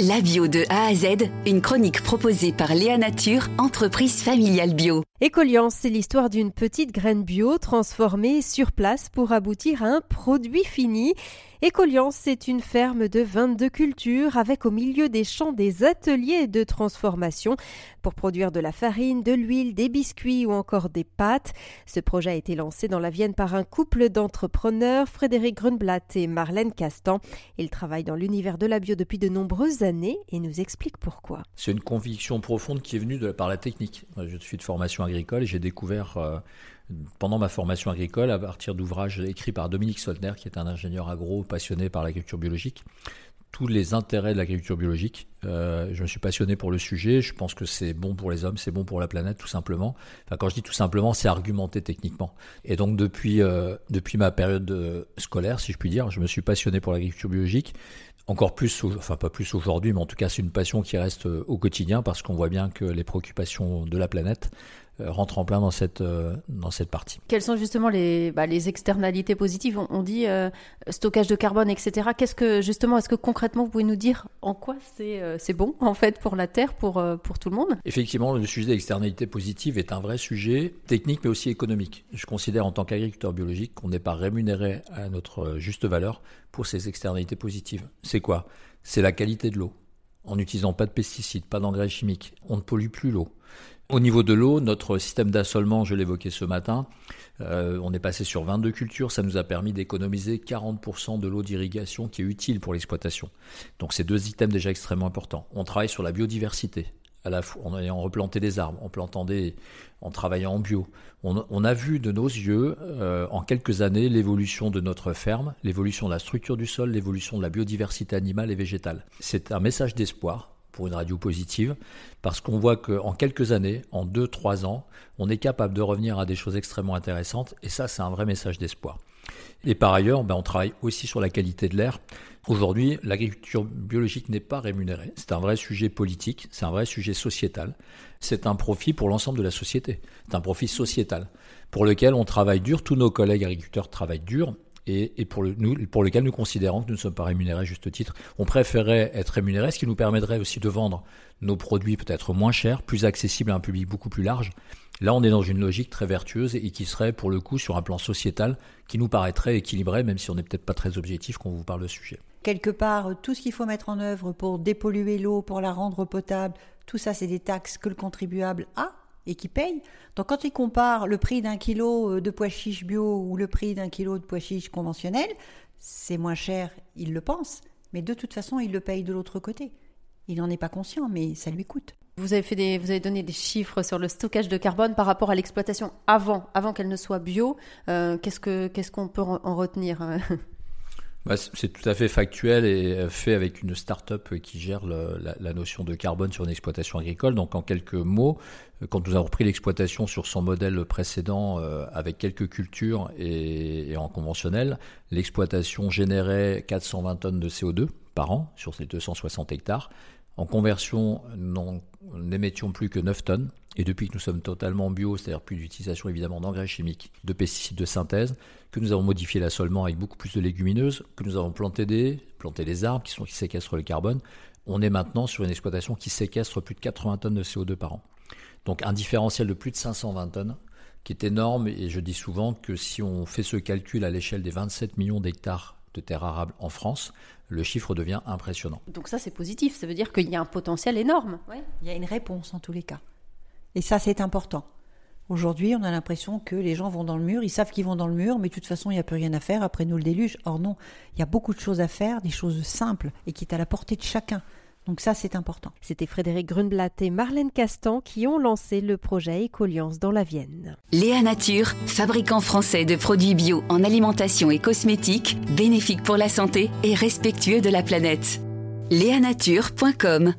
La bio de A à Z, une chronique proposée par Léa Nature, entreprise familiale bio. Écoliance, c'est l'histoire d'une petite graine bio transformée sur place pour aboutir à un produit fini. Écoliance, c'est une ferme de 22 cultures avec au milieu des champs des ateliers de transformation pour produire de la farine, de l'huile, des biscuits ou encore des pâtes. Ce projet a été lancé dans la Vienne par un couple d'entrepreneurs, Frédéric Grunblatt et Marlène Castan. Ils travaillent dans l'univers de la bio depuis de nombreuses et nous expliquent pourquoi. C'est une conviction profonde qui est venue par la technique. Je suis de formation agricole et j'ai découvert euh, pendant ma formation agricole, à partir d'ouvrages écrits par Dominique Soltner, qui est un ingénieur agro passionné par l'agriculture biologique, tous les intérêts de l'agriculture biologique. Euh, je me suis passionné pour le sujet. Je pense que c'est bon pour les hommes, c'est bon pour la planète, tout simplement. Quand je dis tout simplement, c'est argumenté techniquement. Et donc depuis euh, ma période scolaire, si je puis dire, je me suis passionné pour l'agriculture biologique. Encore plus, enfin pas plus aujourd'hui, mais en tout cas c'est une passion qui reste au quotidien parce qu'on voit bien que les préoccupations de la planète euh, rentre en plein dans cette, euh, dans cette partie. Quelles sont justement les, bah, les externalités positives on, dit euh, stockage de carbone, etc. Qu'est-ce que justement, est-ce que concrètement vous pouvez nous dire en quoi c'est c'est bon en fait pour la Terre, pour, pour tout le monde? Effectivement, le sujet des externalités positives est un vrai sujet technique mais aussi économique. Je considère en tant qu'agriculteur biologique qu'on n'est pas rémunéré à notre juste valeur pour ces externalités positives. C'est quoi? C'est la qualité de l'eau en n'utilisant pas de pesticides, pas d'engrais chimiques. On ne pollue plus l'eau. Au niveau de l'eau, notre système d'assolement, je l'évoquais ce matin, euh, on est passé sur 22 cultures, ça nous a permis d'économiser 40% de l'eau d'irrigation qui est utile pour l'exploitation. Donc c'est deux items déjà extrêmement importants. On travaille sur la biodiversité, en ayant replanté des arbres, en plantant des, en travaillant en bio. On, a vu de nos yeux, euh, en quelques années, l'évolution de notre ferme, l'évolution de la structure du sol, l'évolution de la biodiversité animale et végétale. C'est un message d'espoir pour une radio positive, parce qu'on voit qu'en quelques années, en 2-3 ans, on est capable de revenir à des choses extrêmement intéressantes, et ça c'est un vrai message d'espoir. Et par ailleurs, ben, on travaille aussi sur la qualité de l'air. Aujourd'hui, l'agriculture biologique n'est pas rémunérée. C'est un vrai sujet politique, c'est un vrai sujet sociétal. C'est un profit pour l'ensemble de la société. C'est un profit sociétal pour lequel on travaille dur. Tous nos collègues agriculteurs travaillent dur et, pour, pour lequel nous considérons que nous ne sommes pas rémunérés à juste titre. On préférerait être rémunérés, ce qui nous permettrait aussi de vendre nos produits peut-être moins chers, plus accessibles à un public beaucoup plus large. Là, on est dans une logique très vertueuse et qui serait, pour le coup, sur un plan sociétal, qui nous paraîtrait équilibré, même si on n'est peut-être pas très objectif quand on vous parle de sujet. Quelque part, tout ce qu'il faut mettre en œuvre pour dépolluer l'eau, pour la rendre potable, tout ça, c'est des taxes que le contribuable a et qui paye. Donc quand il compare le prix d'un kilo euh, de pois chiches bio ou le prix d'un kilo de pois chiches conventionnel, c'est moins cher, il le pense, mais de toute façon, il le paye de l'autre côté. Il n'en est pas conscient, mais ça lui coûte. Vous avez, fait des, vous avez donné des chiffres sur le stockage de carbone par rapport à l'exploitation avant, avant qu'elle ne soit bio. Euh, qu'est-ce, que, qu'est-ce qu'on peut en retenir euh bah, c'est tout à fait factuel et euh, fait avec une start-up qui gère la, la, notion de carbone sur une exploitation agricole. Donc en quelques mots, euh, quand nous avons repris l'exploitation sur son modèle précédent euh, avec quelques cultures et, et en conventionnel, l'exploitation générait 420 tonnes de CO2 par an sur ces 260 hectares. En conversion, nous n'émettions plus que 9 tonnes. Et depuis que nous sommes totalement bio, c'est-à-dire plus d'utilisation évidemment d'engrais chimiques, de pesticides de synthèse, que nous avons modifié l'assolement avec beaucoup plus de légumineuses, que nous avons planté des, planté arbres qui, qui séquestrent le carbone, on est maintenant sur une exploitation qui séquestre plus de 80 tonnes de CO2 par an. Donc un différentiel de plus de 520 tonnes, qui est énorme, et je dis souvent que si on fait ce calcul à l'échelle des 27 millions d'hectares de terres arables en France, le chiffre devient impressionnant. Donc ça c'est positif, ça veut dire qu'il y a un potentiel énorme. Il y a une réponse en tous les cas. Et ça, c'est important. Aujourd'hui, on a l'impression que les gens vont dans le mur, ils savent qu'ils vont dans le mur, mais de toute façon, il n'y a plus rien à faire, après nous le déluge. Or non, il y a beaucoup de choses à faire, des choses simples et qui est à la portée de chacun. Donc ça, c'est important. C'était Frédéric Grunblatt et Marlène Castan qui ont lancé le projet Écoliance dans la Vienne. Léa Nature, fabricant français de produits bio en alimentation et cosmétiques, bénéfique pour la santé et respectueux de la planète. Léanature.com